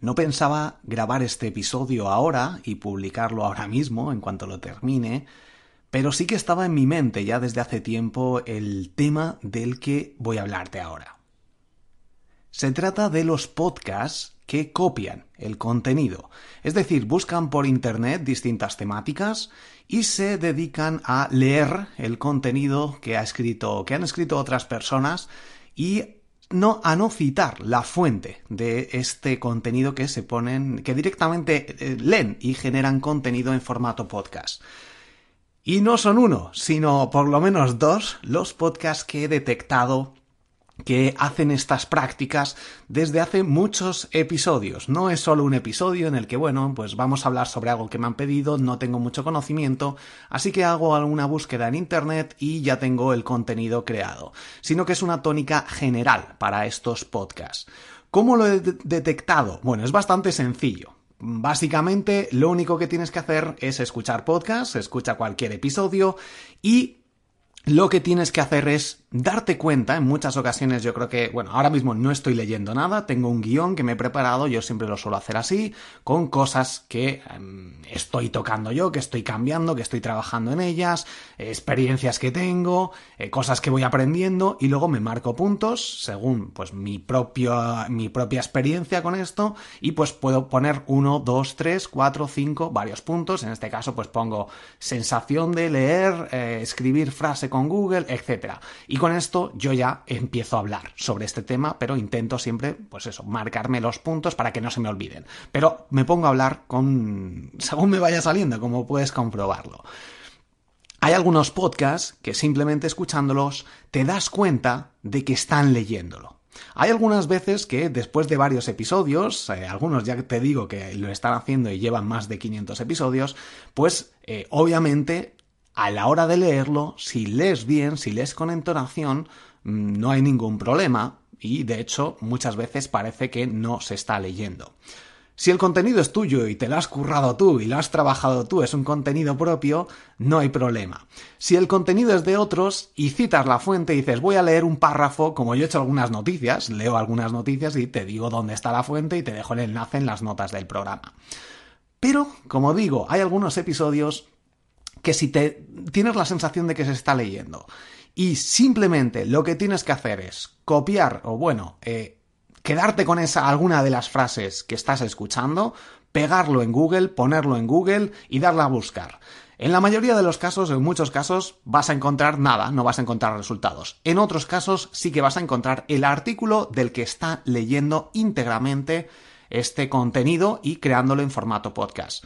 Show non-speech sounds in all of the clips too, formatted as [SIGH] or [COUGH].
No pensaba grabar este episodio ahora y publicarlo ahora mismo, en cuanto lo termine, pero sí que estaba en mi mente ya desde hace tiempo el tema del que voy a hablarte ahora. Se trata de los podcasts que copian el contenido, es decir, buscan por Internet distintas temáticas y se dedican a leer el contenido que ha escrito, que han escrito otras personas y no a no citar la fuente de este contenido que se ponen, que directamente eh, leen y generan contenido en formato podcast. Y no son uno, sino por lo menos dos los podcasts que he detectado que hacen estas prácticas desde hace muchos episodios. No es solo un episodio en el que, bueno, pues vamos a hablar sobre algo que me han pedido, no tengo mucho conocimiento, así que hago alguna búsqueda en Internet y ya tengo el contenido creado, sino que es una tónica general para estos podcasts. ¿Cómo lo he detectado? Bueno, es bastante sencillo. Básicamente, lo único que tienes que hacer es escuchar podcasts, escucha cualquier episodio y lo que tienes que hacer es darte cuenta, en muchas ocasiones yo creo que, bueno, ahora mismo no estoy leyendo nada, tengo un guion que me he preparado, yo siempre lo suelo hacer así, con cosas que em, estoy tocando yo, que estoy cambiando, que estoy trabajando en ellas, experiencias que tengo, eh, cosas que voy aprendiendo y luego me marco puntos según pues mi propia, mi propia experiencia con esto y pues puedo poner uno, dos, tres, cuatro, cinco, varios puntos, en este caso pues pongo sensación de leer, eh, escribir frase con Google. Y con esto yo ya empiezo a hablar sobre este tema, pero intento siempre, pues eso, marcarme los puntos para que no se me olviden. Pero me pongo a hablar con... [LAUGHS] según me vaya saliendo, como puedes comprobarlo. Hay algunos podcasts que simplemente escuchándolos te das cuenta de que están leyéndolo. Hay algunas veces que después de varios episodios, eh, algunos ya te digo que lo están haciendo y llevan más de 500 episodios, pues eh, obviamente a la hora de leerlo, si lees bien, si lees con entonación, mm, no hay ningún problema y de hecho muchas veces parece que no se está leyendo. Si el contenido es tuyo y te lo has currado tú y lo has trabajado tú, es un contenido propio, no hay problema. Si el contenido es de otros y citas la fuente y dices voy a leer un párrafo, como yo he hecho algunas noticias, leo algunas noticias y te digo dónde está la fuente y te dejo el enlace en las notas del programa. Pero, como digo, hay algunos episodios que si te tienes la sensación de que se está leyendo y simplemente lo que tienes que hacer es copiar o bueno, eh, quedarte con esa alguna de las frases que estás escuchando, pegarlo en Google, ponerlo en Google y darle a buscar. En la mayoría de los casos, en muchos casos, vas a encontrar nada, no vas a encontrar resultados. En otros casos sí que vas a encontrar el artículo del que está leyendo íntegramente este contenido y creándolo en formato podcast.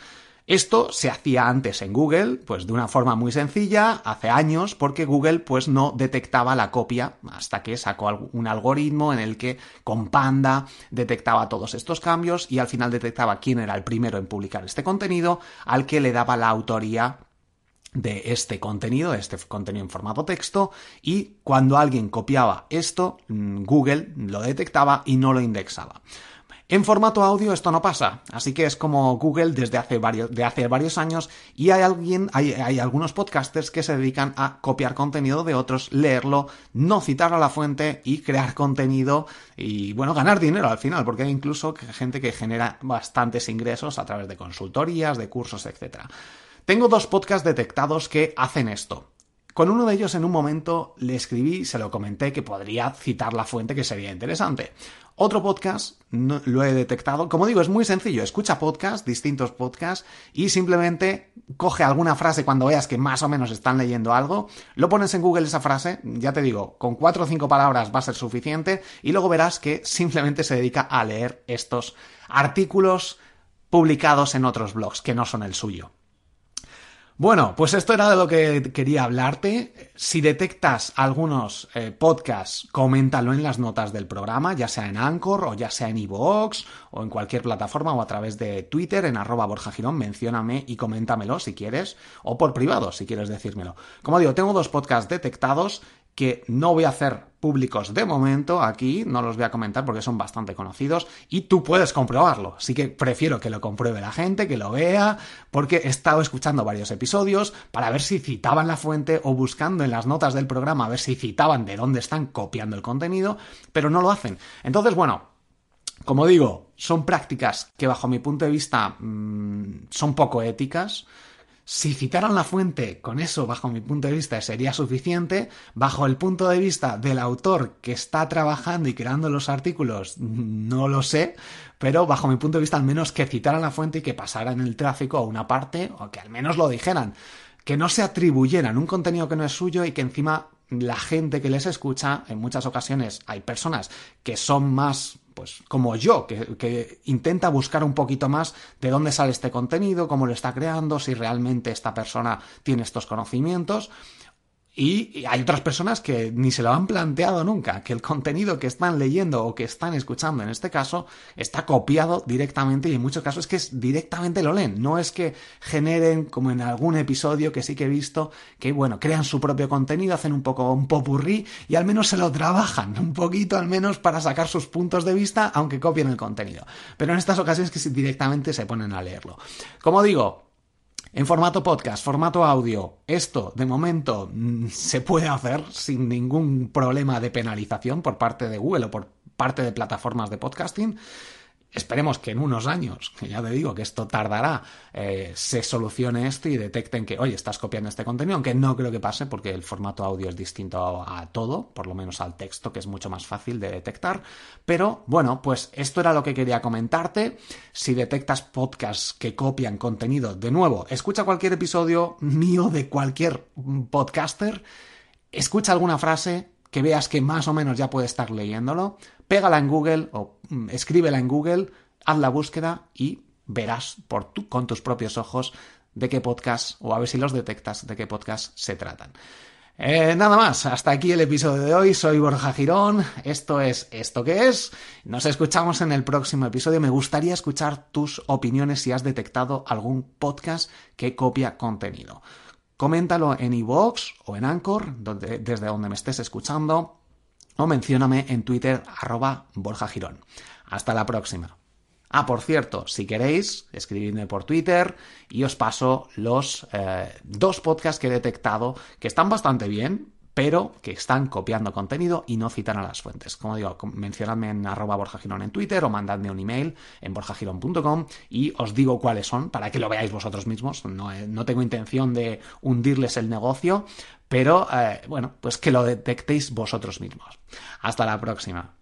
Esto se hacía antes en Google, pues de una forma muy sencilla, hace años, porque Google pues no detectaba la copia hasta que sacó un algoritmo en el que con Panda detectaba todos estos cambios y al final detectaba quién era el primero en publicar este contenido, al que le daba la autoría de este contenido, este contenido en formato texto, y cuando alguien copiaba esto, mm, Google lo detectaba y no lo indexaba. En formato audio esto no pasa, así que es como Google desde hace varios, de hace varios años y hay alguien, hay, algunos podcasters que se dedican a copiar contenido de otros, leerlo, no citar a la fuente y crear contenido y bueno, ganar dinero al final, porque hay incluso gente que genera bastantes ingresos a través de consultorías, de cursos, etc. Tengo dos podcasts detectados que hacen esto. Con uno de ellos en un momento le escribí, se lo comenté que podría citar la fuente que sería interesante. Otro podcast lo he detectado, como digo, es muy sencillo, escucha podcasts, distintos podcasts y simplemente coge alguna frase cuando veas que más o menos están leyendo algo, lo pones en Google esa frase, ya te digo, con cuatro o cinco palabras va a ser suficiente y luego verás que [LAUGHS] simplemente se dedica a leer estos artículos publicados en otros blogs que no son el suyo. Bueno, pues esto era de lo que quería hablarte. Si detectas algunos eh, podcasts, coméntalo en las notas del programa, ya sea en Anchor o ya sea en iVoox o en cualquier plataforma o a través de Twitter en arroba Borja Girón, mencióname y coméntamelo si quieres, o por privado si quieres decírmelo. Como digo, tengo dos podcasts detectados que no voy a hacer públicos de momento aquí, no los voy a comentar porque son bastante conocidos y tú puedes comprobarlo. Así que prefiero que lo compruebe la gente, que lo vea, porque he estado escuchando varios episodios para ver si citaban la fuente o buscando en las notas del programa a ver si citaban de dónde están copiando el contenido, pero no lo hacen. Entonces, bueno, como digo, son prácticas que bajo mi punto de vista mmm, son poco éticas si citaran la fuente, con eso, bajo mi punto de vista, sería suficiente. Bajo el punto de vista del autor que está trabajando y creando los artículos, no lo sé, pero bajo mi punto de vista, al menos que citaran la fuente y que pasaran el tráfico a una parte, o que al menos lo dijeran. Que no se atribuyeran un contenido que no es suyo y que encima la gente que les escucha, en muchas ocasiones hay personas que son más pues como yo, que, intenta buscar un poquito más de dónde sale este contenido, cómo lo está creando, si realmente esta persona tiene estos conocimientos. Y hay otras personas que ni se lo han planteado nunca, que el contenido que están leyendo o que están escuchando en este caso está copiado directamente y en muchos casos es que es directamente lo leen, no es que generen como en algún episodio que sí que he visto que bueno, crean su propio contenido, hacen un poco un popurrí y al menos se lo trabajan un poquito al menos para sacar sus puntos de vista aunque copien el contenido. Pero en estas ocasiones que directamente se ponen a leerlo. Como digo, en formato podcast, formato audio, esto de momento mm, se puede hacer sin ningún problema de penalización por parte de Google o por parte de plataformas de podcasting. Esperemos que en unos años, que ya te digo que esto tardará, eh, se solucione esto y detecten que, oye, estás copiando este contenido, aunque no creo que pase porque el formato audio es distinto a, todo, por lo menos al texto, que es mucho más fácil de detectar. Pero bueno, pues esto era lo que quería comentarte. Si detectas podcasts que copian contenido, de nuevo, escucha cualquier episodio mío de cualquier podcaster, escucha alguna frase, que veas que más o menos ya puede estar leyéndolo, pégala en Google o mm, escríbela en Google, haz la búsqueda y verás por con tus propios ojos de qué podcast, o a ver si los detectas, de qué podcast se tratan. Eh, nada más, hasta aquí el episodio de hoy. Soy Borja Girón. Esto es Esto que es. Nos escuchamos en el próximo episodio. Me gustaría escuchar tus opiniones si has detectado algún podcast que copia contenido. Coméntalo en iVoox o en Anchor, desde donde me estés escuchando, o mencióname en Twitter arroba Borja Girón. Hasta la próxima. Ah, por cierto, si queréis, escribidme por Twitter y os paso los eh, dos podcasts que he detectado que están bastante bien, pero que están copiando contenido y no citan a las fuentes. Como digo, mencionadme en arroba borjagirón en Twitter o mandadme un email en borjagirón.com y os digo cuáles son para que lo veáis vosotros mismos. No, eh, tengo intención de hundirles el negocio, pero eh, bueno, pues que lo detectéis vosotros mismos. Hasta la próxima.